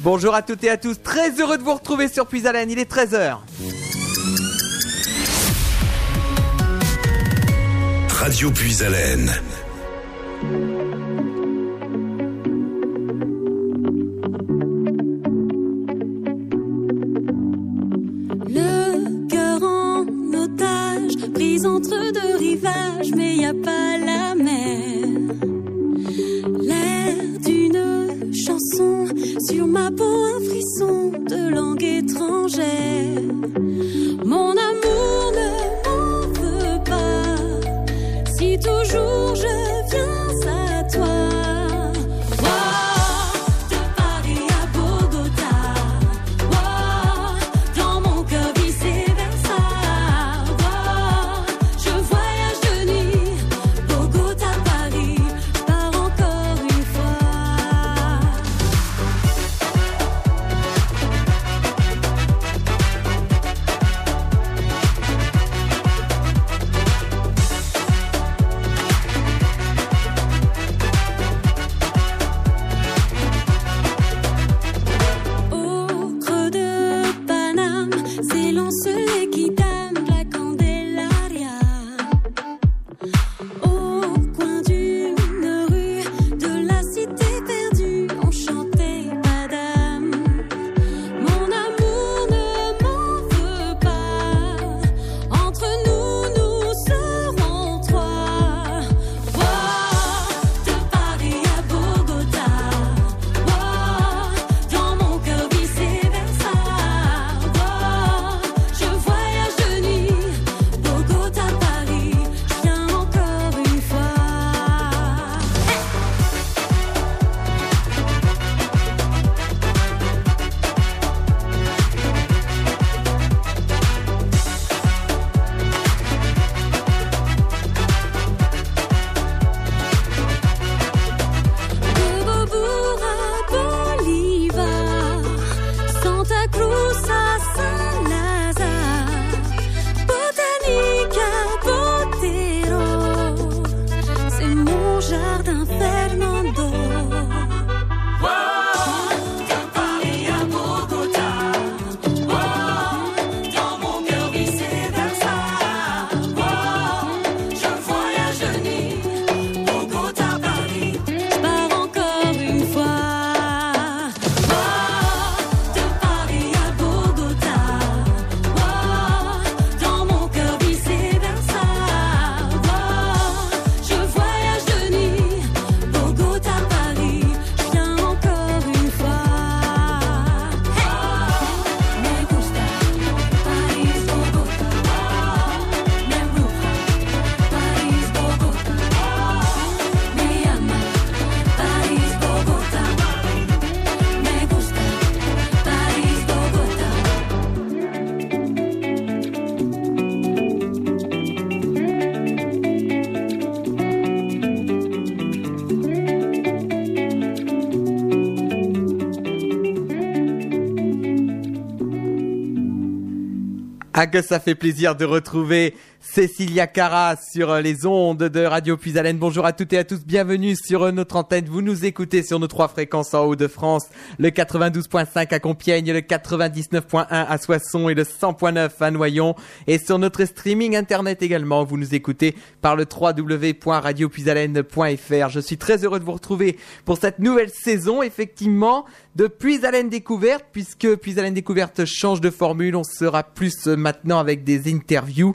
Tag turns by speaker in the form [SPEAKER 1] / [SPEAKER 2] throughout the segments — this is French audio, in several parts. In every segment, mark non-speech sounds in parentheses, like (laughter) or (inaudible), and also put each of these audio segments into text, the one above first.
[SPEAKER 1] Bonjour à toutes et à tous, très heureux de vous retrouver sur Puisalène, il est 13h.
[SPEAKER 2] Radio Puisalène.
[SPEAKER 3] Le cœur en otage, prise entre deux rivages, mais y a pas la sur ma peau un frisson de langue étrangère.
[SPEAKER 1] Ah que ça fait plaisir de retrouver Cécilia Cara sur euh, les ondes de Radio Puisalène. Bonjour à toutes et à tous, bienvenue sur euh, notre antenne. Vous nous écoutez sur nos trois fréquences en Haut-de-France, le 92.5 à Compiègne, le 99.1 à Soissons et le 100.9 à Noyon. Et sur notre streaming internet également, vous nous écoutez par le www.radiopuisalène.fr. Je suis très heureux de vous retrouver pour cette nouvelle saison, effectivement, de Puisalène Découverte, puisque Puisalène Découverte change de formule. On sera plus euh, maintenant avec des interviews.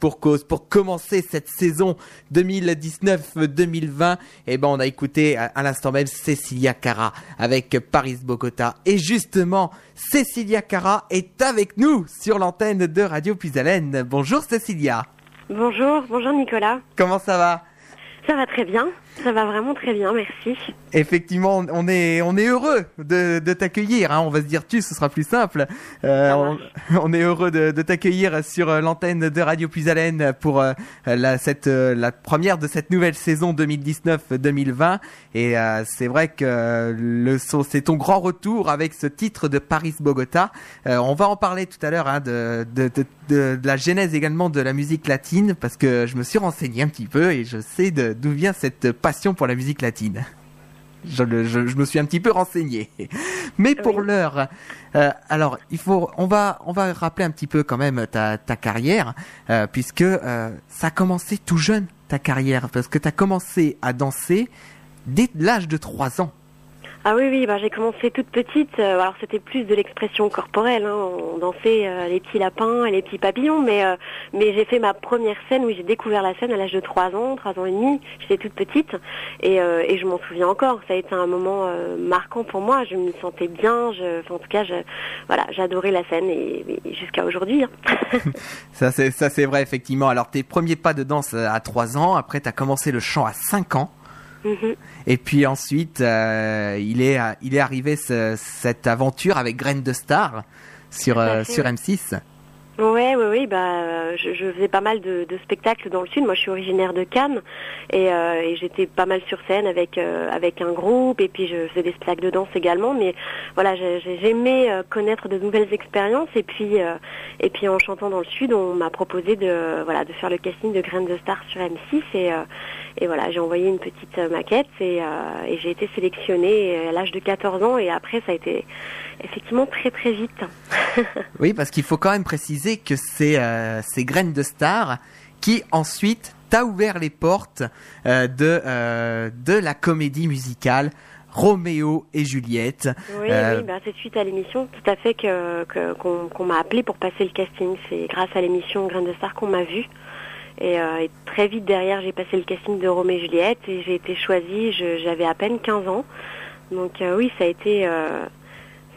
[SPEAKER 1] Pour cause, pour commencer cette saison 2019-2020, eh ben, on a écouté à, à l'instant même Cecilia Cara avec Paris Bogota. Et justement, Cecilia Cara est avec nous sur l'antenne de Radio Puisalène. Bonjour Cecilia.
[SPEAKER 4] Bonjour, bonjour Nicolas.
[SPEAKER 1] Comment ça va?
[SPEAKER 4] Ça va très bien, ça va vraiment très bien, merci.
[SPEAKER 1] Effectivement, on est on est heureux de, de t'accueillir. Hein. On va se dire tu, ce sera plus simple. Euh, on, (laughs) on est heureux de, de t'accueillir sur euh, l'antenne de Radio Puisalène pour euh, la cette euh, la première de cette nouvelle saison 2019-2020. Et c'est vrai que le c'est ton grand retour avec ce titre de Paris Bogota. Euh, on va en parler tout à l'heure hein, de, de, de, la genèse également de la musique latine parce que je me suis renseigné un petit peu et je sais d'où vient cette passion pour la musique latine. je, le- je- je me suis un petit peu renseigné. (laughs) Mais pour
[SPEAKER 4] Oui.
[SPEAKER 1] l'heure, euh, alors il faut, on va, on va rappeler un petit peu quand même ta, ta carrière, euh, puisque euh, ça a commencé tout jeune ta carrière, parce que tu as commencé à danser dès l'âge de 3 ans.
[SPEAKER 4] Ah oui, oui, bah, j'ai commencé toute petite. euh, alors c'était plus de l'expression corporelle. Hein, on dansait euh, les petits lapins et les petits papillons, mais euh, mais j'ai fait ma première scène où j'ai découvert la scène à l'âge de 3 ans, 3 ans et demi. J'étais toute petite et, et je m'en souviens encore. Ça a été un moment marquant pour moi. Je m'y sentais bien. Je, enfin, en tout cas, je, voilà, j'adorais la scène et, jusqu'à aujourd'hui. hein. (laughs)
[SPEAKER 1] Ça c'est, ça c'est vrai effectivement. Alors tes premiers pas de danse à 3 ans, après tu commencé le chant à 5 ans.
[SPEAKER 4] Mhm.
[SPEAKER 1] Et puis ensuite, euh, il est il est arrivé ce- cette aventure avec Graine de Star sur euh, sur
[SPEAKER 4] oui.
[SPEAKER 1] M6.
[SPEAKER 4] Ouais, ouais, oui, bah, euh, je, je faisais pas mal de, de spectacles dans le sud. Moi, je suis originaire de Cannes et, euh, et j'étais pas mal sur scène avec euh, avec un groupe et puis je faisais des spectacles de danse également. Mais voilà, j'ai- j'ai- j'aimais euh, connaître de nouvelles expériences et puis euh, et puis en chantant dans le sud, on m'a proposé de voilà de faire le casting de Graines de Star sur M6 et euh, et voilà, j'ai envoyé une petite euh, maquette et, euh, et j'ai été sélectionnée à l'âge de 14 ans et après ça a été effectivement très très vite. (laughs)
[SPEAKER 1] Oui, parce qu'il faut quand même préciser que c'est euh, c'est Graine de Star qui ensuite t'a ouvert les portes euh, de de la comédie musicale Roméo et Juliette.
[SPEAKER 4] Oui,
[SPEAKER 1] Euh,
[SPEAKER 4] oui, bah, c'est suite à l'émission, tout à fait que qu'on m'a appelé pour passer le casting. C'est grâce à l'émission Grain de Star qu'on m'a vu. Et, euh, et très vite derrière, j'ai passé le casting de Roméo et Juliette et j'ai été choisie. J'avais à peine 15 ans, donc euh, oui, ça a été euh,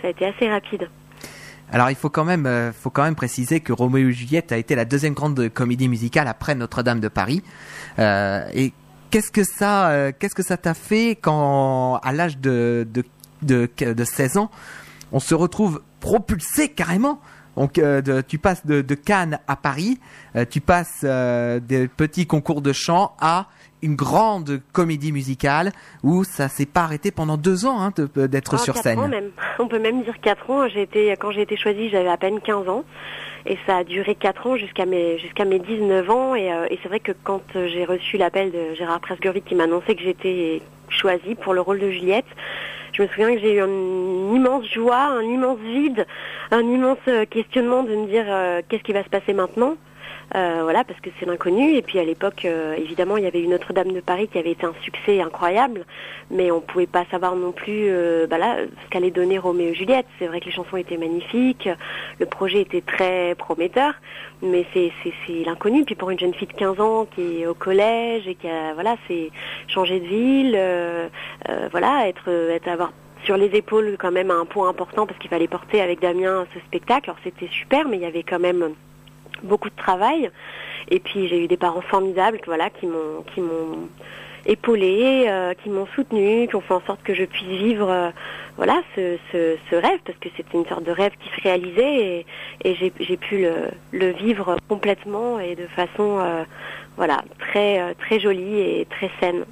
[SPEAKER 4] ça a été assez rapide.
[SPEAKER 1] Alors il faut quand même faut quand même préciser que Roméo et Juliette a été la deuxième grande comédie musicale après Notre-Dame de Paris. Et qu'est-ce que ça qu'est-ce que ça t'a fait quand à l'âge de, de de de 16 ans, on se retrouve propulsé carrément donc euh, de- tu passes de, de Cannes à Paris, euh, tu passes euh, des petits concours de chant à une grande comédie musicale où ça s'est pas arrêté pendant deux ans hein, d'être
[SPEAKER 4] Ah,
[SPEAKER 1] sur
[SPEAKER 4] quatre
[SPEAKER 1] scène.
[SPEAKER 4] ans même. (laughs) On peut même dire 4 ans. J'ai été, quand j'ai été choisie, j'avais à peine 15 ans. Et ça a duré 4 ans jusqu'à mes, jusqu'à mes 19 ans. Et, et c'est vrai que quand j'ai reçu l'appel de Gérard Presguerie qui m'annonçait que j'étais choisie pour le rôle de Juliette, je me souviens que j'ai eu une immense joie, un immense vide, un immense euh, questionnement de me dire euh, qu'est-ce qui va se passer maintenant. Euh, voilà, parce que c'est l'inconnu. Et puis à l'époque, euh, évidemment, il y avait eu Notre-Dame de Paris qui avait été un succès incroyable, mais on pouvait pas savoir non plus, euh, bah ce qu'allait donner Roméo et Juliette. C'est vrai que les chansons étaient magnifiques, le projet était très prometteur, mais c'est l'inconnu. Puis pour une jeune fille de 15 ans qui est au collège et qui a, voilà, c'est changer de ville, voilà, être, être avoir sur les épaules quand même un point important parce qu'il fallait porter avec Damien ce spectacle. Alors c'était super, mais il y avait quand même beaucoup de travail. Et puis j'ai eu des parents formidables, voilà, qui m'ont qui m'ont épaulé, euh, qui m'ont soutenu, qui ont fait en sorte que je puisse vivre, euh, voilà, ce, ce, rêve, parce que c'était une sorte de rêve qui se réalisait et, et j'ai pu le, le vivre complètement et de façon, euh, voilà, très très jolie et très saine.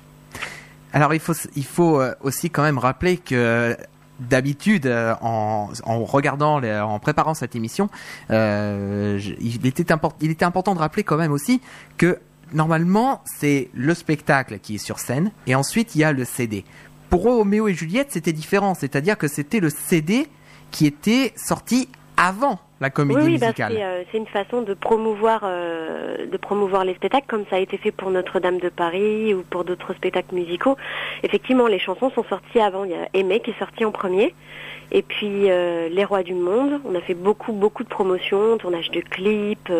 [SPEAKER 1] Alors il faut il faut aussi quand même rappeler que d'habitude euh, en, regardant en préparant cette émission euh, il était il était important de rappeler quand même aussi que normalement c'est le spectacle qui est sur scène et ensuite il y a le CD. Pour Roméo et Juliette c'était différent, c'est-à-dire que c'était le CD qui était sorti avant la comédie
[SPEAKER 4] oui, oui, bah, c'est euh, c'est une façon de promouvoir, euh, de promouvoir les spectacles, comme ça a été fait pour Notre-Dame de Paris ou pour d'autres spectacles musicaux. Effectivement, les chansons sont sorties avant. Il y a Aimé qui est sorti en premier, et puis euh, Les Rois du Monde. On a fait beaucoup, beaucoup de promotions, tournage de clips,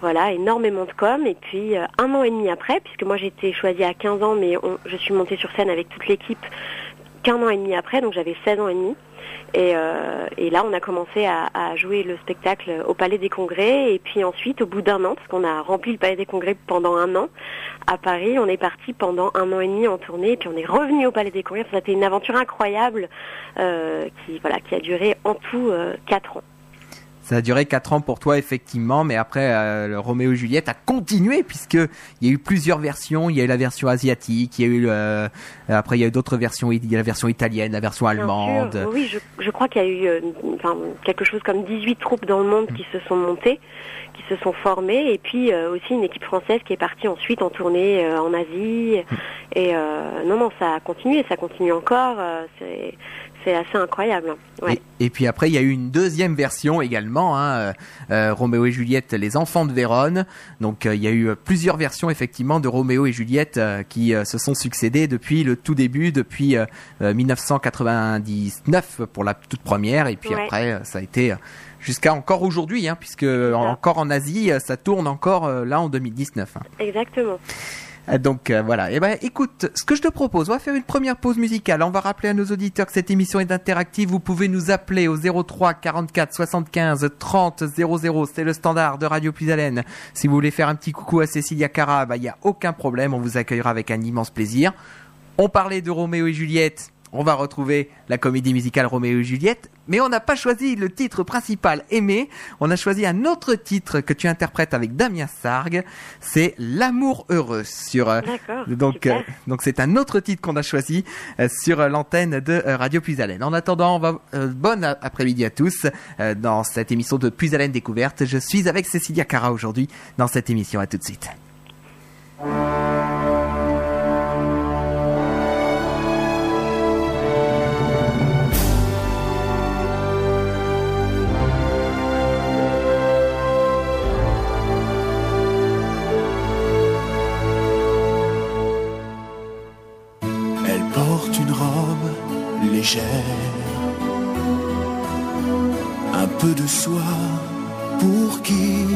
[SPEAKER 4] voilà, énormément de com. Et puis un an et demi après, puisque moi j'ai été choisie à 15 ans, mais on- je suis montée sur scène avec toute l'équipe qu'un an et demi après, donc j'avais 16 ans et demi. Et, euh, et là, on a commencé à, jouer le spectacle au Palais des Congrès. Et puis ensuite, au bout d'un an, parce qu'on a rempli le Palais des Congrès pendant un an, à Paris, on est parti pendant un an et demi en tournée. Et puis on est revenu au Palais des Congrès. Enfin, C'était une aventure incroyable euh, qui a duré en tout euh, quatre ans.
[SPEAKER 1] Ça a duré 4 ans pour toi effectivement, mais après euh, le Roméo et Juliette a continué puisque il y a eu plusieurs versions. Il y a eu la version asiatique, il y a eu euh, après il y a eu d'autres versions. Il y a la version italienne, la version allemande.
[SPEAKER 4] oui, je, je crois qu'il y a eu euh, enfin, quelque chose comme 18 troupes dans le monde qui se sont montées, se sont formées, et puis euh, aussi une équipe française qui est partie ensuite en tournée euh, en Asie. Et euh, non, non, ça a continué, ça continue encore. c'est c'est assez incroyable. Ouais.
[SPEAKER 1] Et, et puis après, il y a eu une deuxième version également, hein, euh, Roméo et Juliette, les enfants de Vérone. Donc euh, il y a eu plusieurs versions effectivement de Roméo et Juliette euh, qui se sont succédées depuis le tout début, depuis euh, euh, 1999 pour la toute première, et puis
[SPEAKER 4] Ouais.
[SPEAKER 1] après ça a été jusqu'à encore aujourd'hui, hein, puisque encore en Asie, euh, ça tourne encore euh, là en 2019. hein.
[SPEAKER 4] Exactement.
[SPEAKER 1] Euh, Donc euh, voilà. Et ben écoute, ce que je te propose, on va faire une première pause musicale. On va rappeler à nos auditeurs que cette émission est interactive. Vous pouvez nous appeler au 03 44 75 30 00. C'est le standard de Radio Plus Haleine. Si vous voulez faire un petit coucou à Cécilia Cara, il y a aucun problème. On vous accueillera avec un immense plaisir. On parlait de Roméo et Juliette. On va retrouver la comédie musicale Roméo et Juliette, mais on n'a pas choisi le titre principal aimé. On a choisi un autre titre que tu interprètes avec Damien Sargue. C'est L'amour heureux sur. euh,
[SPEAKER 4] D'accord.
[SPEAKER 1] donc, euh, donc c'est un autre titre qu'on a choisi euh, sur l'antenne de euh, Radio Puis En attendant, on va bonne a- après-midi à tous dans cette émission de Puis découverte. Je suis avec Cécilia Cara aujourd'hui dans cette émission. À tout de suite.
[SPEAKER 5] Une robe légère, un peu de soie pour qui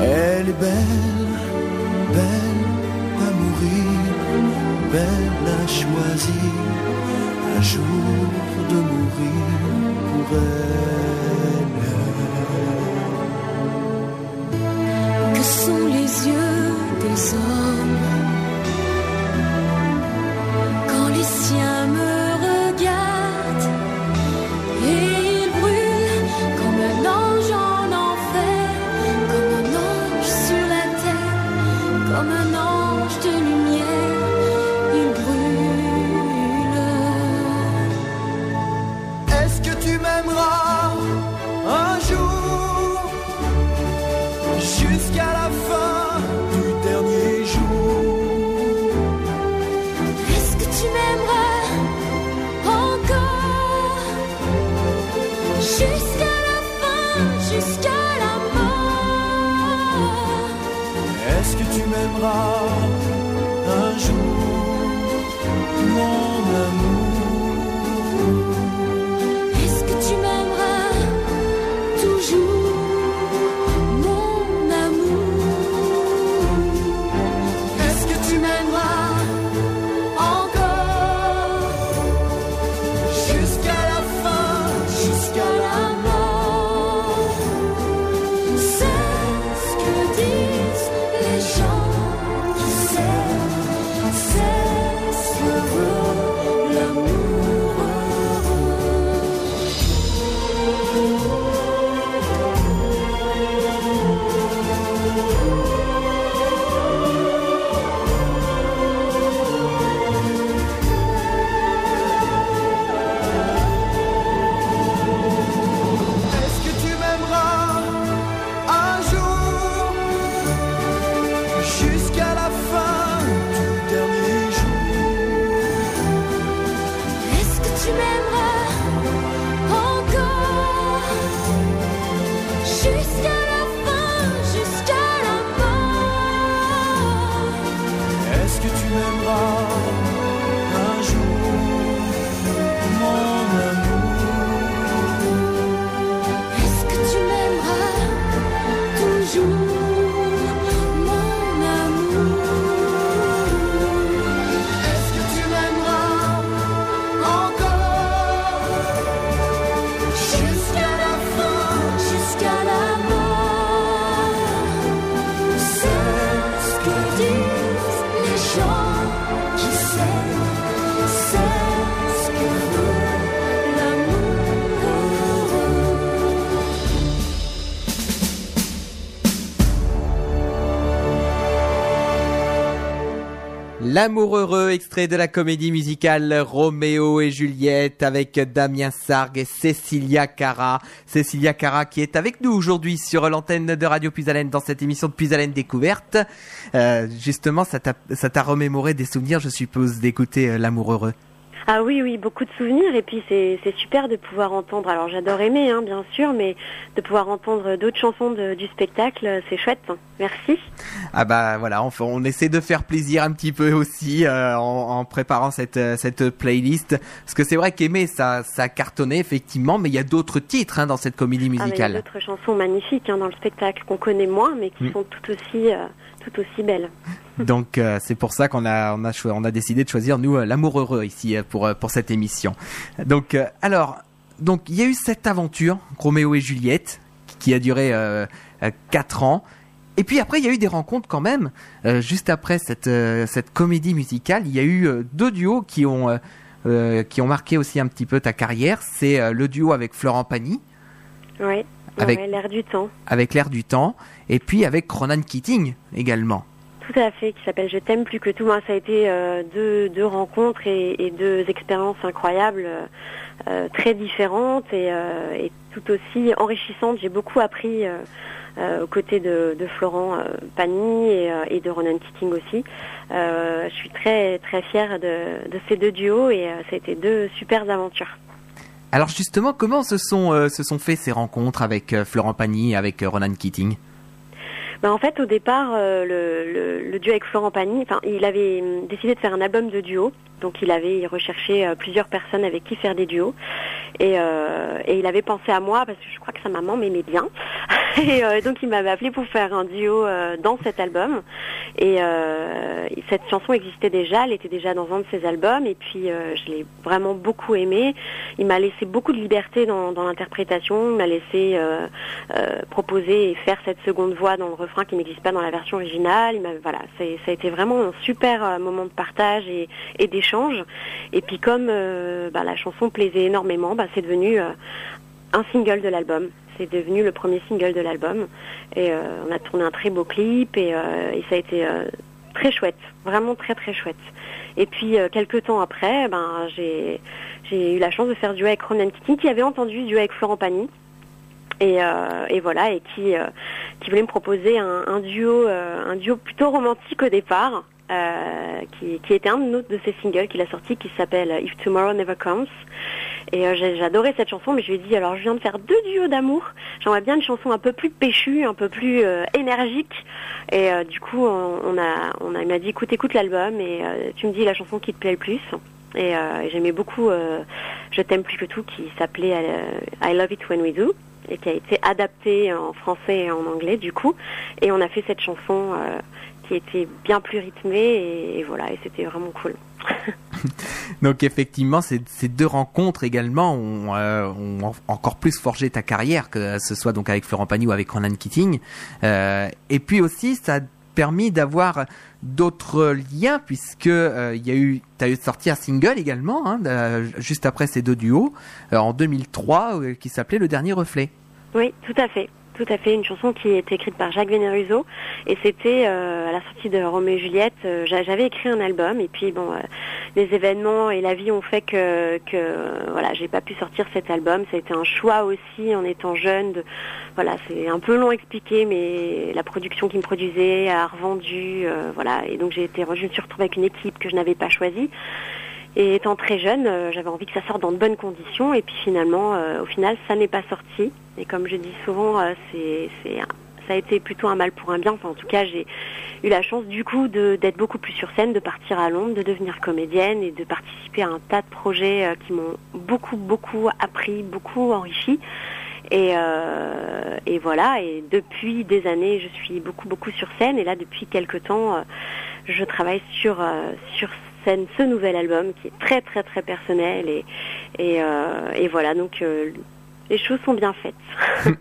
[SPEAKER 5] elle est belle, belle à mourir, belle à choisir, un jour de mourir pour elle.
[SPEAKER 3] Que sont les yeux des hommes? Quand les Богу.
[SPEAKER 1] L'amour heureux, extrait de la comédie musicale Roméo et Juliette avec Damien Sargue et Cécilia Cara. Cécilia Cara qui est avec nous aujourd'hui sur l'antenne de Radio Puisalène dans cette émission de Puisalène Découverte. Euh, justement, ça t'a remémoré des souvenirs, je suppose, d'écouter euh, L'amour heureux.
[SPEAKER 4] Ah oui, oui, beaucoup de souvenirs et puis c'est c'est super de pouvoir entendre. Alors j'adore aimer, hein, bien sûr, mais de pouvoir entendre d'autres chansons de- du spectacle, c'est chouette. Merci.
[SPEAKER 1] Ah bah voilà, on, on essaie de faire plaisir un petit peu aussi euh, en, en préparant cette euh, cette playlist parce que c'est vrai qu'aimer ça ça a cartonné effectivement, mais il y a d'autres titres hein, dans cette comédie
[SPEAKER 4] Ah, mais il y a
[SPEAKER 1] musicale.
[SPEAKER 4] d'autres chansons magnifiques hein, dans le spectacle qu'on connaît moins, mais qui
[SPEAKER 1] Mm.
[SPEAKER 4] sont tout aussi, euh, tout aussi belles.
[SPEAKER 1] Donc euh, c'est pour ça qu'on a on a on a décidé de choisir nous euh, l'amour heureux ici euh, pour pour cette émission. Donc euh, alors donc il y a eu cette aventure Roméo et Juliette qui a duré euh, euh, quatre ans. Et puis après, il y a eu des rencontres quand même. Juste après cette cette comédie musicale, il y a eu deux duos qui ont qui ont marqué aussi un petit peu ta carrière. C'est le duo avec Florent Pagny,
[SPEAKER 4] Oui,
[SPEAKER 1] Avec-
[SPEAKER 4] l'air du temps.
[SPEAKER 1] avec l'air du temps, et puis avec Ronan Keating également.
[SPEAKER 4] Tout à fait, qui s'appelle Je t'aime plus que tout. Moi, ça a été euh, deux, deux rencontres et, et deux expériences incroyables, euh, très différentes et, euh, et tout aussi enrichissantes. J'ai beaucoup appris aux côtés de, de Florent Pagny et, et de Ronan Keating aussi. Je suis très très fière de, de ces deux duos et ça a été deux super aventures.
[SPEAKER 1] Alors justement, comment se sont euh, se sont fait ces rencontres avec euh, Florent Pagny et avec euh, Ronan Keating?
[SPEAKER 4] Ben, en fait, au départ, le, le, duo avec Florent Pagny, il avait décidé de faire un album de duo. Donc, il avait recherché plusieurs personnes avec qui faire des duos. Et, il avait pensé à moi parce que je crois que sa maman m'aimait bien. (laughs) et donc, il m'avait appelé pour faire un duo dans cet album. Et euh, cette chanson existait déjà, elle était déjà dans un de ses albums. Et puis, euh, je l'ai vraiment beaucoup aimée. Il m'a laissé beaucoup de liberté dans, l'interprétation. Il m'a laissé euh, proposer et faire cette seconde voix dans le refrain qui n'existe pas dans la version originale. Voilà, ça a été vraiment un super moment de partage et, et d'échange. Et puis comme bah, la chanson plaisait énormément, bah, c'est devenu un single de l'album. C'est devenu le premier single de l'album. Et euh, on a tourné un très beau clip et, euh, ça a été euh, très chouette, vraiment très très chouette. Et puis quelques temps après, ben j'ai eu la chance de faire duo avec Ronan Keating qui avait entendu duo avec Florent Pagny. Et, voilà, et qui, voulait me proposer un, duo, un duo plutôt romantique au départ, qui, était un de, de ses singles qu'il a sorti, qui s'appelle If Tomorrow Never Comes. Et euh, j'adorais cette chanson, mais je lui ai dit alors je viens de faire deux duos d'amour, j'aimerais bien une chanson un peu plus péchue, un peu plus euh, énergique. Et euh, du coup, on, a, on il m'a dit écoute, écoute l'album et tu me dis la chanson qui te plaît le plus. Et j'aimais beaucoup Je t'aime plus que tout, qui s'appelait I Love It When We Do et qui a été adapté en français et en anglais du coup. Et on a fait cette chanson qui était bien plus rythmée et, et voilà, et c'était vraiment cool. (laughs)
[SPEAKER 1] Donc effectivement, ces, ces deux rencontres également ont, euh, ont encore plus forgé ta carrière, que ce soit donc avec Florent Pagny ou avec Ronan Keating. Euh, et puis aussi, ça a permis d'avoir d'autres liens puisque euh, il y a eu, t'as eu sorti un single également, hein, de- juste après ces deux duos, euh, en 2003, euh, qui s'appelait Le Dernier Reflet.
[SPEAKER 4] Oui, tout à fait. Tout à fait, une chanson qui est écrite par Jacques Vénéruso et c'était euh, à la sortie de Roméo et Juliette. euh, j'a- J'avais écrit un album et puis bon, euh, les événements et la vie ont fait que, que voilà, j'ai pas pu sortir cet album. Ça a été un choix aussi en étant jeune. De, voilà, c'est un peu long à expliquer, mais la production qui me produisait a revendu, voilà, et donc j'ai été, je me suis retrouvée avec une équipe que je n'avais pas choisie. Et étant très jeune, euh, j'avais envie que ça sorte dans de bonnes conditions. Et puis finalement, euh, au final, ça n'est pas sorti. Et comme je dis souvent, euh, c'est, ça a été plutôt un mal pour un bien. Enfin, en tout cas, j'ai eu la chance du coup d'être beaucoup plus sur scène, de partir à Londres, de devenir comédienne et de participer à un tas de projets qui m'ont beaucoup, beaucoup appris, beaucoup enrichi. Et, voilà, et depuis des années, je suis beaucoup, beaucoup sur scène. Et là, depuis quelques temps, je travaille sur, sur scène ce nouvel album qui est très, très, très personnel. Et, et, euh, et voilà, donc euh, les choses sont bien faites. (laughs)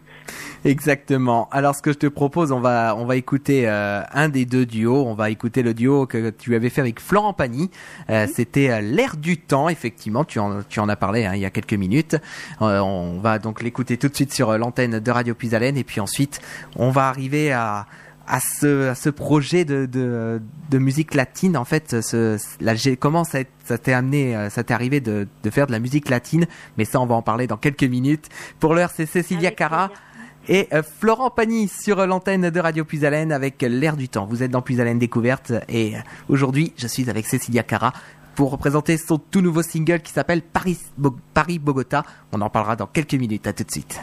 [SPEAKER 1] Exactement. Alors ce que je te propose, on va on va écouter euh, un des deux duos. On va écouter le duo que tu avais fait avec Florent Pagny. Euh, C'était euh, l'air du temps. Effectivement, tu en tu en as parlé hein, il y a quelques minutes. On va donc l'écouter tout de suite sur l'antenne de Radio Puisalène et puis ensuite on va arriver à à ce, à ce projet de, de, de musique latine. En fait, ce, j'ai- comment ça, ça t'est amené, euh, ça t'est arrivé de, de faire de la musique latine? Mais ça, on va en parler dans quelques minutes. Pour l'heure, c'est Cécilia
[SPEAKER 4] Avec
[SPEAKER 1] Cara
[SPEAKER 4] plaisir.
[SPEAKER 1] et euh, Florent Pagny sur l'antenne de Radio Puisalène avec l'air du temps. Vous êtes dans Puisalène Découverte et euh, aujourd'hui, je suis avec Cécilia Cara pour représenter son tout nouveau single qui s'appelle Paris, Bo- Paris Bogota. On en parlera dans quelques minutes. À tout de suite.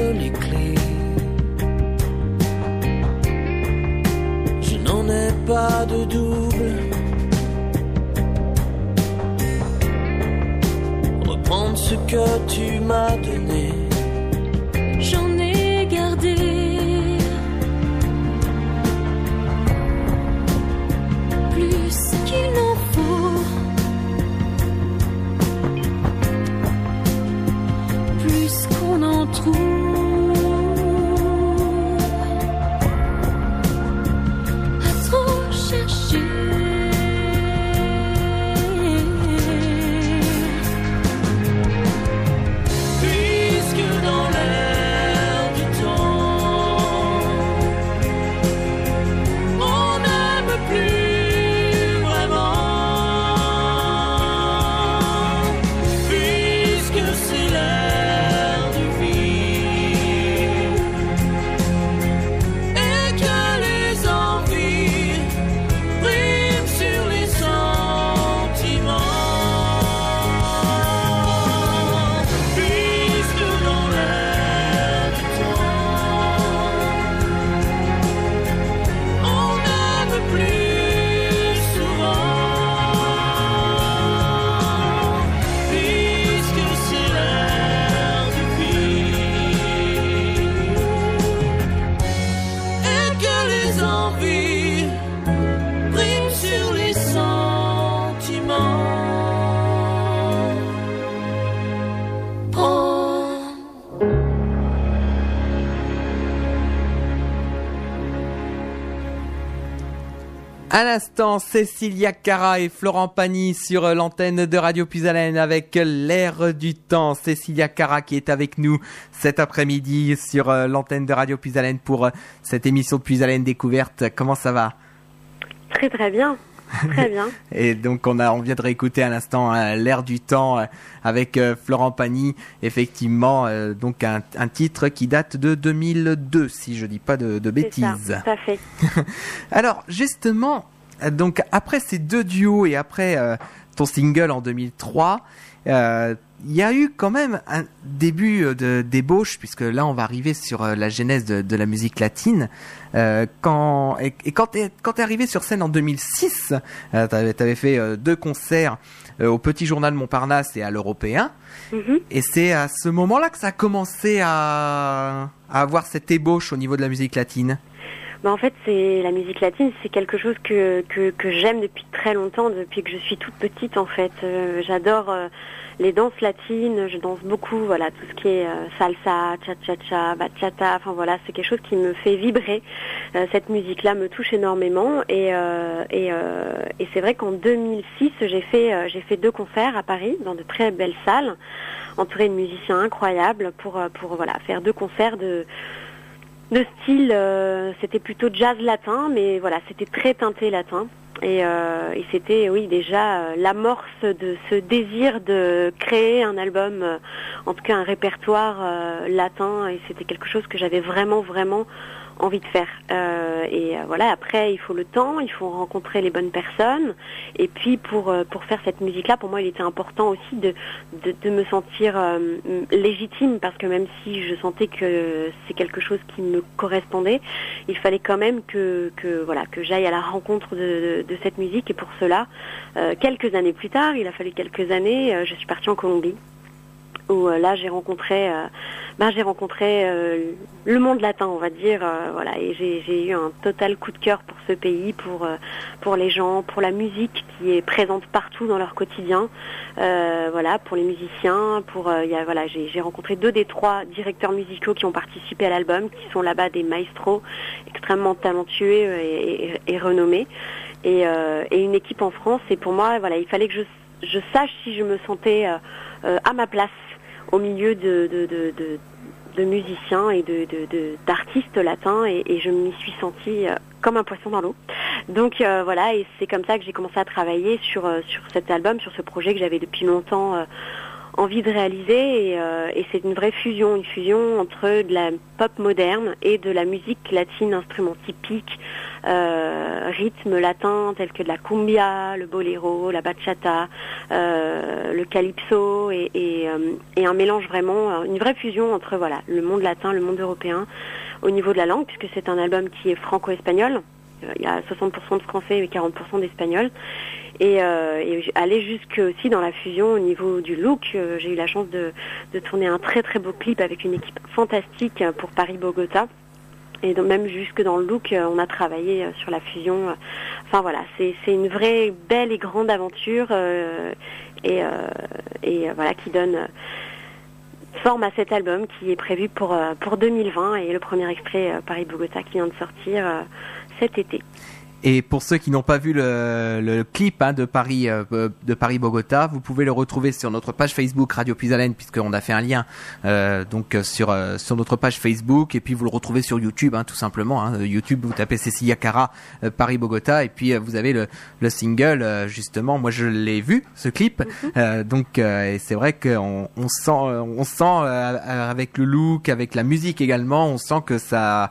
[SPEAKER 5] Les clés. Je n'en ai pas de double. Reprendre ce que tu m'as donné.
[SPEAKER 3] À
[SPEAKER 1] l'instant, Cécilia Cara et Florent Pagny sur l'antenne de Radio Puisalène avec l'air du temps. Cécilia Cara qui est avec nous cet après-midi sur euh, l'antenne de Radio Puisalène pour euh, cette émission de Puisalène découverte. Comment ça va?
[SPEAKER 4] Très très bien. Très bien. (laughs)
[SPEAKER 1] Et donc on a on vient de réécouter à l'instant euh, l'air du temps euh, avec euh, Florent Pagny. Effectivement, euh, donc un, un titre qui date de 2002 si je dis pas de,
[SPEAKER 4] ça,
[SPEAKER 1] bêtises.
[SPEAKER 4] tout à fait. (laughs)
[SPEAKER 1] Alors justement, donc après ces deux duos et après ton single en 2003, euh, il y a eu quand même un début euh, de débauche puisque là on va arriver sur euh, la genèse de, de la musique latine. Euh, quand et, et quand t'es quand t'es arrivé sur scène en 2006, euh, t'avais t'avais fait euh, deux concerts au Petit Journal Montparnasse et à l'Européen.
[SPEAKER 4] Mhm.
[SPEAKER 1] Et c'est à ce moment-là que ça a commencé à, à avoir cette ébauche au niveau de la musique latine.
[SPEAKER 4] Bah, en fait, c'est la musique latine, c'est quelque chose que, que, que j'aime depuis très longtemps, depuis que je suis toute petite en fait. Euh, J'adore euh, les danses latines, je danse beaucoup, voilà, tout ce qui est euh, salsa, cha-cha-cha, bachata, enfin voilà, c'est quelque chose qui me fait vibrer. Euh, cette musique-là me touche énormément et, euh, et, euh, et c'est vrai qu'en 2006, j'ai fait, euh, j'ai fait deux concerts à Paris dans de très belles salles, entourées de musiciens incroyables pour, euh, pour voilà, faire deux concerts de de style, euh, c'était plutôt jazz latin, mais voilà, c'était très teinté latin. Et, euh, c'était, oui, déjà euh, l'amorce de ce désir de créer un album, en tout cas un répertoire latin, et c'était quelque chose que j'avais vraiment, vraiment envie de faire. Euh, et euh, voilà, après, il faut le temps, il faut rencontrer les bonnes personnes. Et puis, pour, euh, pour faire cette musique-là, pour moi, il était important aussi de, de, de me sentir euh, légitime, parce que même si je sentais que c'est quelque chose qui me correspondait, il fallait quand même que, que, voilà, que j'aille à la rencontre de, de, cette musique. Et pour cela, quelques années plus tard, il a fallu quelques années, je suis partie en Colombie où euh, là j'ai rencontré euh, ben, j'ai rencontré euh, le monde latin on va dire euh, voilà. Et j'ai eu un total coup de cœur pour ce pays pour euh, pour les gens pour la musique qui est présente partout dans leur quotidien. Euh, voilà pour les musiciens pour voilà j'ai rencontré deux des trois directeurs musicaux qui ont participé à l'album qui sont là-bas des maestros extrêmement talentueux et, et, et renommés. Et, et une équipe en France. Et pour moi voilà il fallait que je je sache si je me sentais à ma place au milieu de, de, de, de, de musiciens et d'artistes latins et, je m'y suis sentie euh, comme un poisson dans l'eau. Donc euh, voilà, et c'est comme ça que j'ai commencé à travailler sur, euh, sur cet album, sur ce projet que j'avais depuis longtemps euh, envie de réaliser et, et c'est une vraie fusion, une fusion entre de la pop moderne et de la musique latine, instrument typique, euh, rythme latin tel que de la cumbia, le bolero, la bachata, euh, le calypso euh, et un mélange vraiment, euh, une vraie fusion entre voilà le monde latin, le monde européen au niveau de la langue puisque c'est un album qui est franco-espagnol. Il y a 60% de français et 40% d'espagnol. Et, aller jusque aussi dans la fusion au niveau du look. J'ai eu la chance de, de tourner un très très beau clip avec une équipe fantastique pour Paris-Bogota. Et donc même jusque dans le look, euh, on a travaillé euh, sur la fusion. euh. Enfin voilà, c'est une vraie belle et grande aventure et, voilà qui donne forme à cet album qui est prévu pour pour 2020 et le premier extrait Paris-Bogota qui vient de sortir cet été.
[SPEAKER 1] Et pour ceux qui n'ont pas vu le, le clip hein, de Paris euh, de Paris Bogota, vous pouvez le retrouver sur notre page Facebook Radio Puisalène puisqu'on a fait un lien euh, donc euh, sur euh, sur notre page Facebook et puis vous le retrouvez sur YouTube hein, tout simplement. Hein. YouTube vous tapez Cecilia Cara euh, Paris Bogota et puis euh, vous avez le, le single euh, justement. Moi je l'ai vu ce clip (laughs) Euh, donc euh, et c'est vrai qu'on on sent on sent euh, avec le look avec la musique également on sent que ça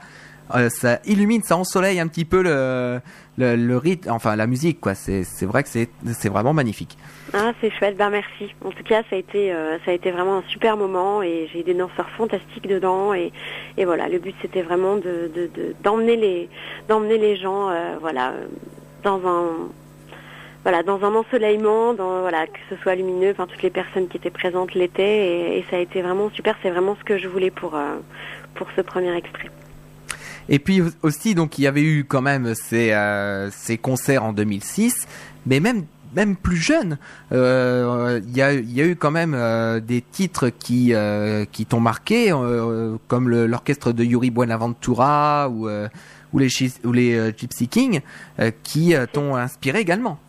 [SPEAKER 1] euh, ça illumine, ça ensoleille un petit peu le, le, rythme, enfin la musique, quoi. C'est, c'est vrai que c'est, c'est vraiment magnifique.
[SPEAKER 4] Ah, c'est chouette, ben merci. En tout cas, ça a été, euh, ça a été vraiment un super moment et j'ai des danseurs fantastiques dedans et, et voilà, le but c'était vraiment de, de, de- d'emmener les, d'emmener les gens, euh, voilà, dans un, voilà, dans un ensoleillement, dans voilà, que ce soit lumineux, enfin toutes les personnes qui étaient présentes l'étaient et, ça a été vraiment super. C'est vraiment ce que je voulais pour, pour ce premier extrait.
[SPEAKER 1] Et puis aussi, donc il y avait eu quand même ces, euh, ces concerts en 2006, mais même même plus jeune, euh, il y, a, y a eu quand même euh, des titres qui euh, qui t'ont marqué, euh, comme l'orchestre de Yuri Buenaventura ou ou les ou les Gypsy Kings, qui t'ont inspiré également.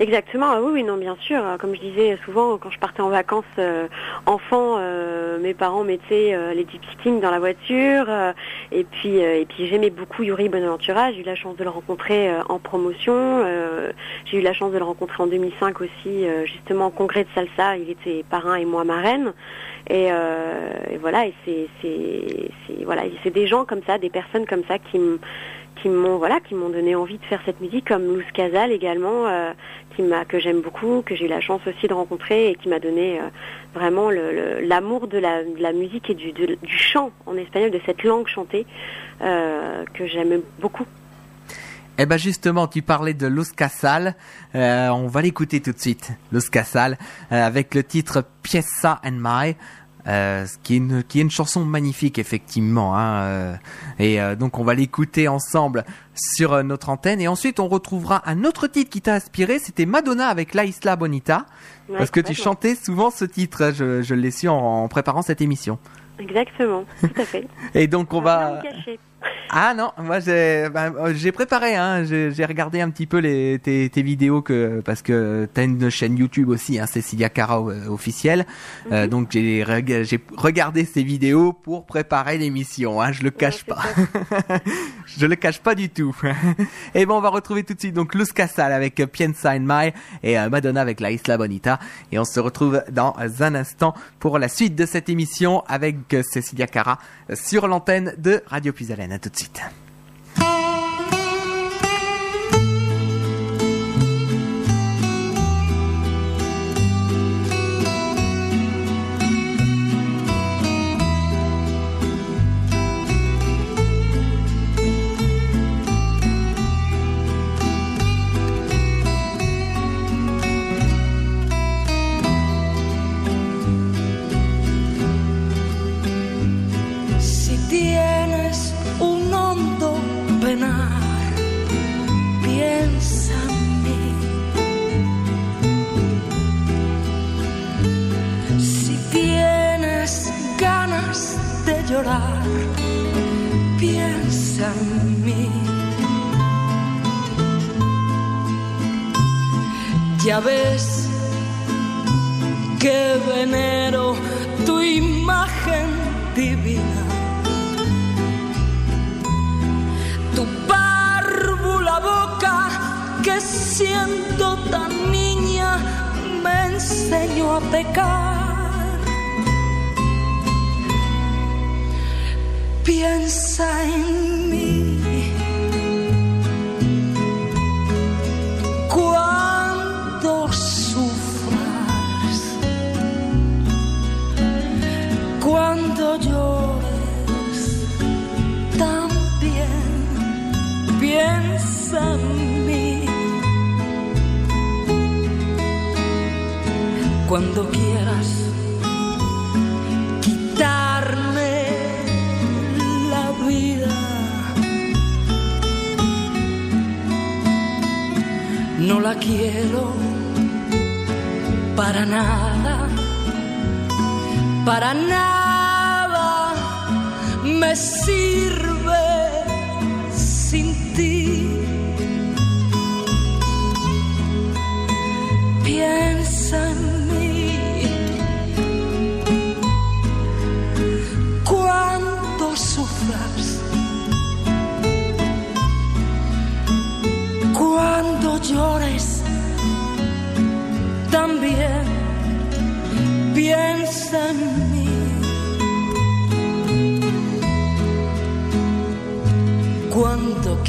[SPEAKER 4] Exactement, oui, oui, non, bien sûr. Comme je disais souvent, quand je partais en vacances euh, enfant, euh, mes parents mettaient euh, les Gypsy Kings dans la voiture. euh, et puis, euh, et puis j'aimais beaucoup Yuri Bonaventura. J'ai eu la chance de le rencontrer euh, en promotion. j'ai eu la chance de le rencontrer en 2005 aussi, justement au congrès de salsa. Il était parrain et moi marraine. Et, et voilà, et c'est, voilà, c'est des gens comme ça, des personnes comme ça qui me qui m'ont voilà qui m'ont donné envie de faire cette musique comme Luz Casal également euh, qui m'a que j'aime beaucoup que j'ai eu la chance aussi de rencontrer et qui m'a donné euh, vraiment l'amour de la, musique et du, du chant en espagnol de cette langue chantée euh, que j'aime beaucoup
[SPEAKER 1] Eh ben justement, tu parlais de Los Casal. On va l'écouter tout de suite, Los Casal, avec le titre Pieza and My. Euh, ce qui est une qui est une chanson magnifique effectivement hein, euh, et euh, donc on va l'écouter ensemble sur euh, notre antenne et ensuite on retrouvera un autre titre qui t'a inspiré c'était Madonna avec La Isla Bonita
[SPEAKER 4] Ouais,
[SPEAKER 1] parce que tu chantais souvent ce titre je, je l'ai su en, en préparant cette émission
[SPEAKER 4] Exactement, tout à fait. (laughs)
[SPEAKER 1] et donc on va. Ah non, moi j'ai ben, euh, j'ai préparé hein, j'ai regardé un petit peu les tes, tes vidéos que parce que t'as une chaîne YouTube aussi hein, Cecilia Cara euh, officielle. Euh, donc j'ai reg- j'ai regardé ces vidéos pour préparer l'émission hein, je le cache
[SPEAKER 4] Ouais,
[SPEAKER 1] pas. (laughs) je le cache pas du tout. (laughs) et bon, on va retrouver tout de suite donc Luz Casal avec Piensa en Mai et euh, Madonna avec La Isla Bonita et on se retrouve dans un instant pour la suite de cette émission avec euh, Cecilia Cara euh, sur l'antenne de Radio Puisalène. À tout de suite.
[SPEAKER 3] Llorar, piensa en mí. Ya ves que venero tu imagen divina. Tu párvula boca que siendo tan niña me enseñó a pecar. Piensa en mí. Cuando sufras, cuando llores, también piensa en mí. Cuando quieras quiero para nada, para nada me sirve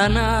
[SPEAKER 6] Paraná.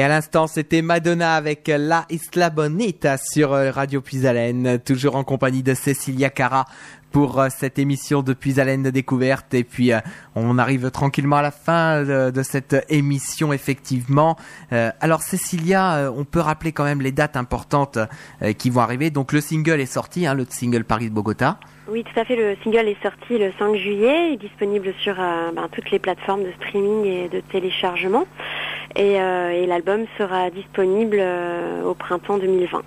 [SPEAKER 1] Et à l'instant, c'était Madonna avec euh, La Isla Bonita sur euh, Radio Puisalène, toujours en compagnie de Cecilia Cara pour euh, cette émission de Puisalène de découverte. Et puis, on arrive tranquillement à la fin de, cette émission, effectivement. alors, Cécilia, on peut rappeler quand même les dates importantes qui vont arriver. Donc, le single est sorti, hein, le single Paris-Bogota.
[SPEAKER 4] Oui, tout à fait. Le single est sorti le 5 juillet, il est disponible sur ben, toutes les plateformes de streaming et de téléchargement. Euh, et, l'album sera disponible euh, au printemps 2020.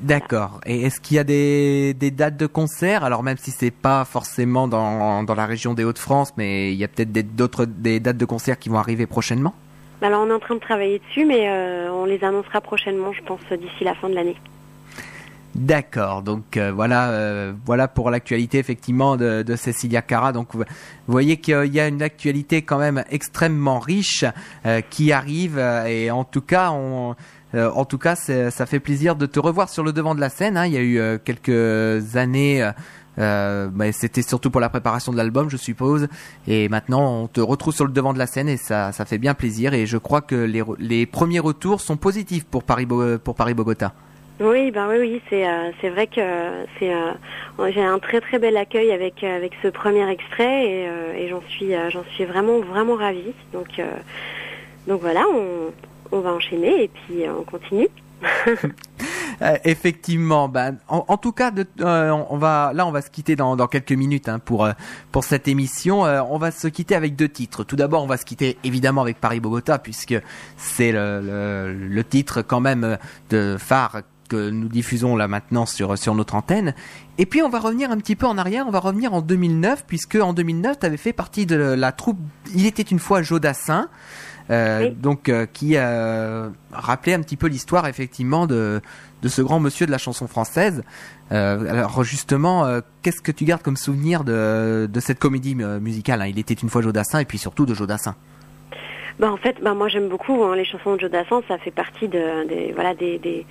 [SPEAKER 1] D'accord. Et est-ce qu'il y a des, dates de concert? Alors même si c'est pas forcément dans, dans la région des Hauts-de-France, mais il y a peut-être d'autres des dates de concert qui vont arriver prochainement?
[SPEAKER 4] Bah, alors on est en train de travailler dessus, mais euh, on les annoncera prochainement, je pense, d'ici la fin de l'année.
[SPEAKER 1] D'accord. Donc euh, voilà, euh, voilà pour l'actualité effectivement de, Cecilia Cara. Donc vous voyez qu'il y a une actualité quand même extrêmement riche euh, qui arrive et en tout cas en tout cas, ça fait plaisir de te revoir sur le devant de la scène. Hein. Il y a eu quelques années, euh, bah, c'était surtout pour la préparation de l'album, je suppose. Et maintenant, on te retrouve sur le devant de la scène et ça, ça fait bien plaisir. Et je crois que les, les premiers retours sont positifs pour Paris, pour Paris Bogota.
[SPEAKER 4] Oui, ben oui, oui, c'est euh, c'est vrai que c'est euh, j'ai un très très bel accueil avec euh, avec ce premier extrait et, euh, et j'en suis euh, j'en suis vraiment vraiment ravie. Donc euh, donc voilà, on on va enchaîner et puis euh, on continue. (laughs)
[SPEAKER 1] Euh, effectivement, ben, en, en tout cas, de, euh, on va là, on va se quitter dans, dans quelques minutes hein, pour euh, pour cette émission. Euh, on va se quitter avec deux titres. Tout d'abord, on va se quitter évidemment avec Paris Bogota puisque c'est le, le, le titre quand même euh, de phare que nous diffusons là maintenant sur sur notre antenne. Et puis on va revenir un petit peu en arrière. On va revenir en 2009 puisque en 2009, tu avais fait partie de la troupe. Il était une fois Jodassin. Euh,
[SPEAKER 4] Oui.
[SPEAKER 1] donc euh, qui euh, rappelait un petit peu l'histoire effectivement de de ce grand monsieur de la chanson française. Alors justement, qu'est-ce que tu gardes comme souvenir de, de cette comédie musicale hein? Il était une fois Jodassin et puis surtout de Jodassin.
[SPEAKER 4] Ben en fait, ben moi j'aime beaucoup hein, les chansons de Joe Dassin. Ça fait partie de, des voilà des, des,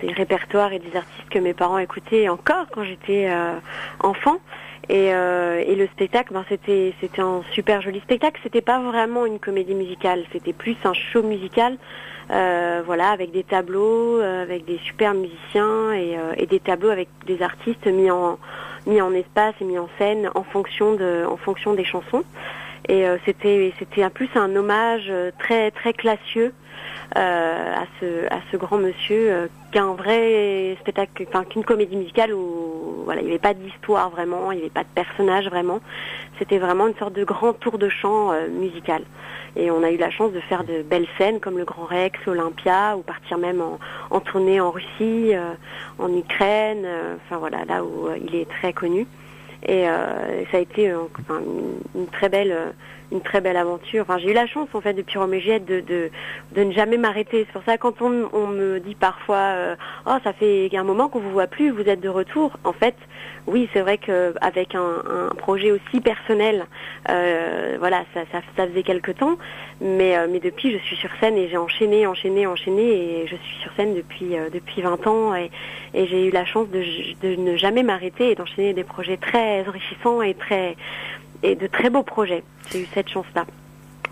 [SPEAKER 4] des répertoires et des artistes que mes parents écoutaient encore quand j'étais euh, enfant. Et, euh, et le spectacle, ben c'était c'était un super joli spectacle. C'était pas vraiment une comédie musicale, c'était plus un show musical. Euh, voilà, avec des tableaux, euh, avec des super musiciens et, euh, et des tableaux avec des artistes mis en mis en espace et mis en scène en fonction de en fonction des chansons. Et euh, c'était c'était un plus un hommage euh, très très classieux euh, à ce à ce grand monsieur qu'un vrai spectacle, enfin qu'une comédie musicale où voilà il n'y avait pas d'histoire vraiment, il n'y avait pas de personnage vraiment. C'était vraiment une sorte de grand tour de chant musical. Et on a eu la chance de faire de belles scènes comme le Grand Rex, l'Olympia, ou partir même en, en tournée en Russie, euh, en Ukraine, euh, enfin voilà, là où il est très connu. Et euh, ça a été euh, une, très belle, euh, une très belle aventure. Enfin, j'ai eu la chance en fait depuis Roméo de, de, de ne jamais m'arrêter. C'est pour ça quand on, on me dit parfois, oh ça fait un moment qu'on vous voit plus, vous êtes de retour. En fait, oui, c'est vrai qu'avec un, un projet aussi personnel, euh, voilà, ça, ça, ça faisait quelque temps. Mais, euh, mais depuis, je suis sur scène et j'ai enchaîné, enchaîné, enchaîné, et je suis sur scène depuis euh, depuis 20 ans. Et, et j'ai eu la chance de, de ne jamais m'arrêter et d'enchaîner des projets très enrichissants et très et de très beaux projets. J'ai eu cette chance-là.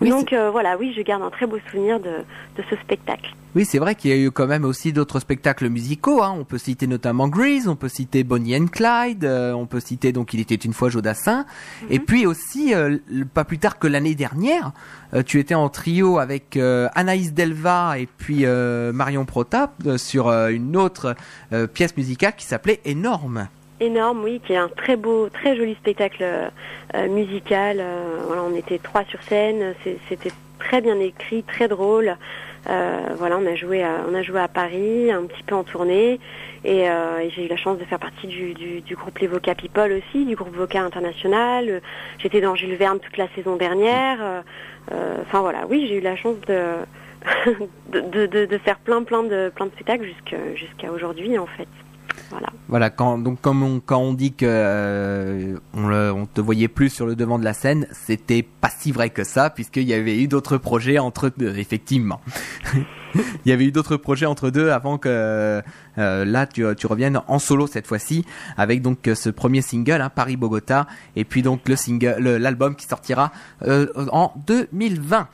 [SPEAKER 1] Oui,
[SPEAKER 4] Donc voilà, oui, je garde un très beau souvenir de, de ce spectacle.
[SPEAKER 1] Oui, c'est vrai qu'il y a eu quand même aussi d'autres spectacles musicaux. Hein. On peut citer notamment Grease, on peut citer Bonnie and Clyde, euh, on peut citer donc Il était une fois Jodassin. Et puis aussi, euh, pas plus tard que l'année dernière, euh, tu étais en trio avec Anaïs Delva et puis Marion Protap sur une autre pièce musicale qui s'appelait Énorme.
[SPEAKER 4] Énorme, oui, qui est un très beau, très joli spectacle musical. Voilà, on était trois sur scène, c'était très bien écrit, très drôle. Euh, voilà, on a joué, à, Paris, un petit peu en tournée, et, euh, j'ai eu la chance de faire partie du, groupe Les Voca People aussi, du groupe Voca International. J'étais dans Jules Verne toute la saison dernière. Euh, Enfin voilà, oui, j'ai eu la chance de (laughs) faire plein plein de plein de spectacles jusqu'à aujourd'hui en fait. Voilà.
[SPEAKER 1] Voilà, quand donc comme on, quand on dit que euh, on, le- on te voyait plus sur le devant de la scène, c'était pas si vrai que ça, puisqu'il y avait eu d'autres projets entre deux, effectivement. (laughs) Il y avait eu d'autres projets entre deux avant que euh, là tu, tu reviennes en solo cette fois-ci avec donc euh, ce premier single hein, Paris Bogota et puis donc le single le- l'album qui sortira euh, en 2020.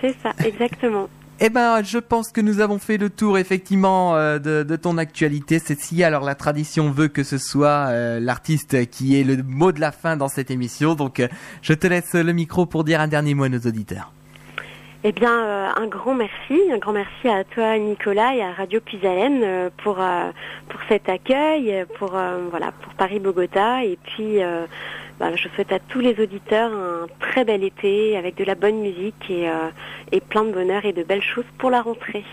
[SPEAKER 4] C'est ça, exactement.
[SPEAKER 1] Eh ben, je pense que nous avons fait le tour effectivement euh, de, ton actualité, Cécile. Alors la tradition veut que ce soit euh, l'artiste qui ait le mot de la fin dans cette émission. Donc, euh, je te laisse le micro pour dire un dernier mot à nos auditeurs.
[SPEAKER 4] Eh bien, un grand merci, un grand merci à toi Nicolas et à Radio Pisalène euh, pour cet accueil, pour voilà pour Paris Bogota et puis bah, je souhaite à tous les auditeurs un très bel été avec de la bonne musique et euh, et plein de bonheur et de belles choses pour la rentrée.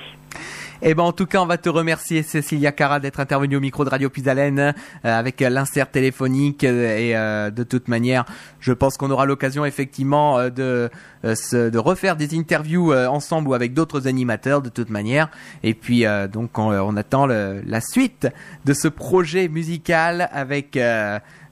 [SPEAKER 1] Eh ben, en tout cas, on va te remercier, Cécilia Cara, d'être intervenue au micro de Radio Pisalène euh, avec euh, l'insert téléphonique euh, et de toute manière, je pense qu'on aura l'occasion effectivement de de refaire des interviews ensemble ou avec d'autres animateurs de toute manière. Et puis donc on, attend la suite de ce projet musical avec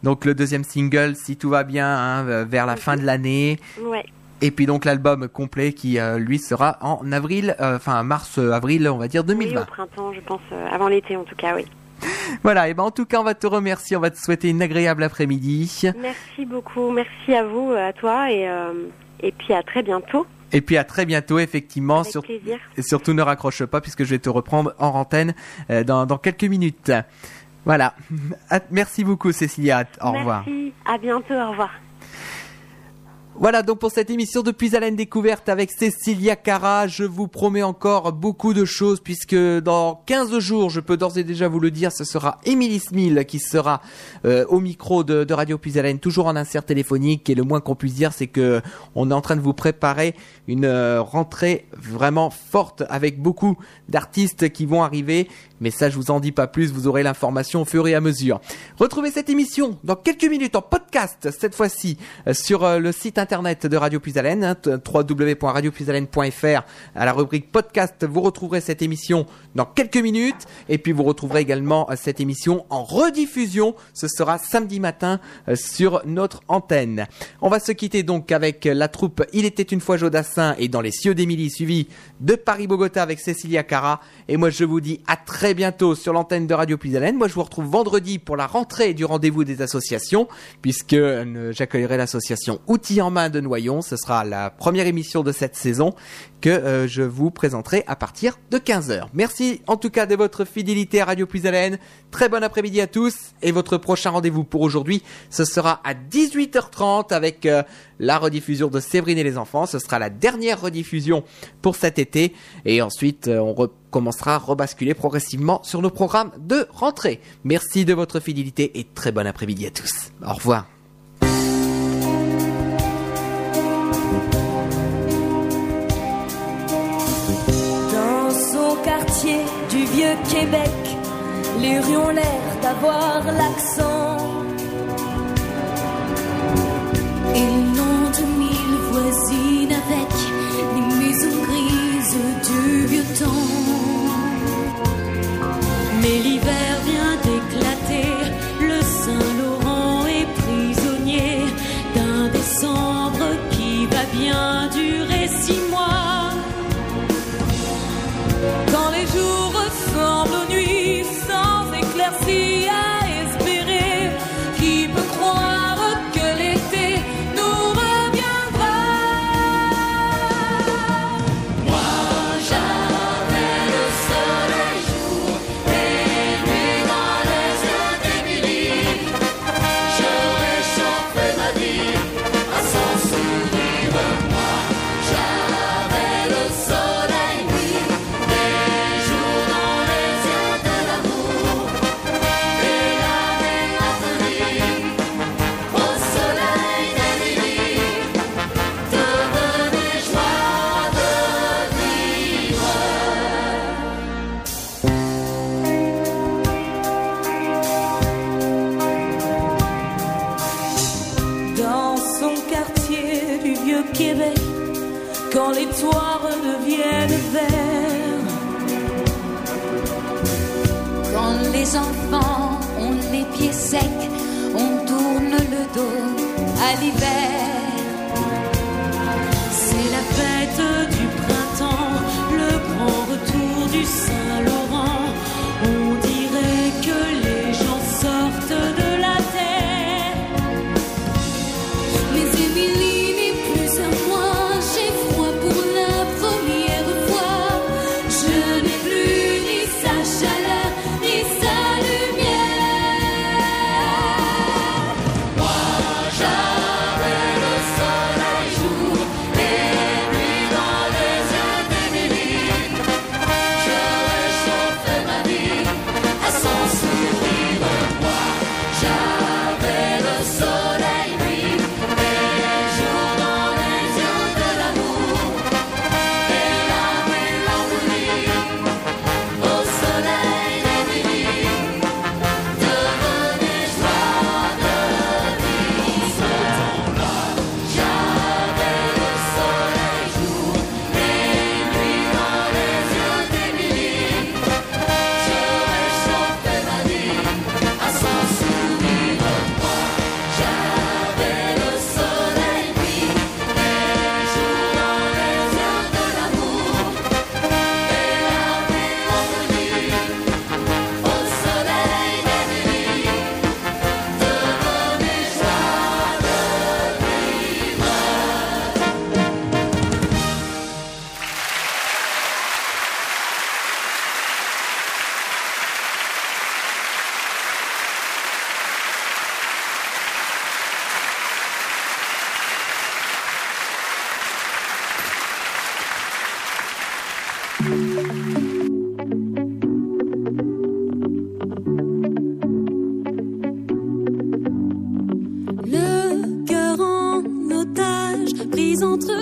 [SPEAKER 1] donc le deuxième single, si tout va bien, hein, vers la fin de l'année.
[SPEAKER 4] Ouais.
[SPEAKER 1] Et puis donc l'album complet qui euh, lui sera en avril, euh, enfin mars, euh, avril, on va dire
[SPEAKER 4] Oui,
[SPEAKER 1] 2020.
[SPEAKER 4] au printemps, je pense, avant l'été en tout cas, oui. (laughs)
[SPEAKER 1] Voilà, et ben en tout cas on va te remercier, on va te souhaiter une agréable après-midi.
[SPEAKER 4] Merci beaucoup, merci à vous, à toi, et, et puis à très bientôt.
[SPEAKER 1] Et puis à très bientôt effectivement.
[SPEAKER 4] Avec
[SPEAKER 1] Sur...
[SPEAKER 4] plaisir.
[SPEAKER 1] Et surtout ne raccroche pas puisque je vais te reprendre en antenne dans, dans quelques minutes. Voilà. (laughs) Merci beaucoup Cécilia. Au revoir.
[SPEAKER 4] Merci, à bientôt, au revoir.
[SPEAKER 1] Voilà donc pour cette émission de Puis à la découverte avec Cécilia Cara. Je vous promets encore beaucoup de choses puisque dans 15 jours, je peux d'ores et déjà vous le dire, ce sera Émilie Smil qui sera euh, au micro de, de Radio Puis toujours en insert téléphonique et le moins qu'on puisse dire c'est que on est en train de vous préparer une euh, rentrée vraiment forte avec beaucoup d'artistes qui vont arriver. Mais ça, je vous en dis pas plus, vous aurez l'information au fur et à mesure. Retrouvez cette émission dans quelques minutes en podcast, cette fois-ci, euh, sur le site internet de Radio Puisalène, hein, t- www.radiopuisalène.fr. À la rubrique podcast, vous retrouverez cette émission dans quelques minutes. Et puis, vous retrouverez également euh, cette émission en rediffusion. Ce sera samedi matin euh, sur notre antenne. On va se quitter donc avec la troupe Il était une fois Jodassin et dans les cieux d'Émilie, suivi de Paris-Bogota avec Cécilia Cara. Et moi, je vous dis à très bientôt sur l'antenne de Radio Puisalène. Moi, je vous retrouve vendredi pour la rentrée du rendez-vous des associations, puisque euh, j'accueillerai l'association Outils en main de Noyon. Ce sera la première émission de cette saison que euh, je vous présenterai à partir de 15h. Merci en tout cas de votre fidélité à Radio Puisalène. Très bon après-midi à tous et votre prochain rendez-vous pour aujourd'hui, ce sera à 18h30 avec euh, la rediffusion de Séverine et les enfants. Ce sera la dernière rediffusion pour cet été et ensuite euh, on recommencera à rebasculer progressivement sur nos programmes de rentrée. Merci de votre fidélité et très bon après-midi à tous. Au revoir.
[SPEAKER 7] Du vieux Québec, les rues l'air d'avoir l'accent.
[SPEAKER 3] Et l'on de mille voisines avec les maisons grises du vieux temps.
[SPEAKER 7] À
[SPEAKER 8] l'hiver.
[SPEAKER 3] C'est la fête du printemps, le grand retour du Saint-Laurent.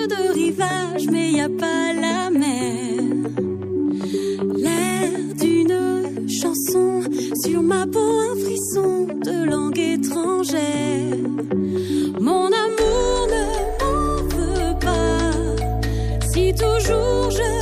[SPEAKER 3] de rivage, mais y a pas la mer. L'air d'une chanson, sur ma peau un frisson de langue étrangère. Mon amour ne m'en veut pas, si toujours je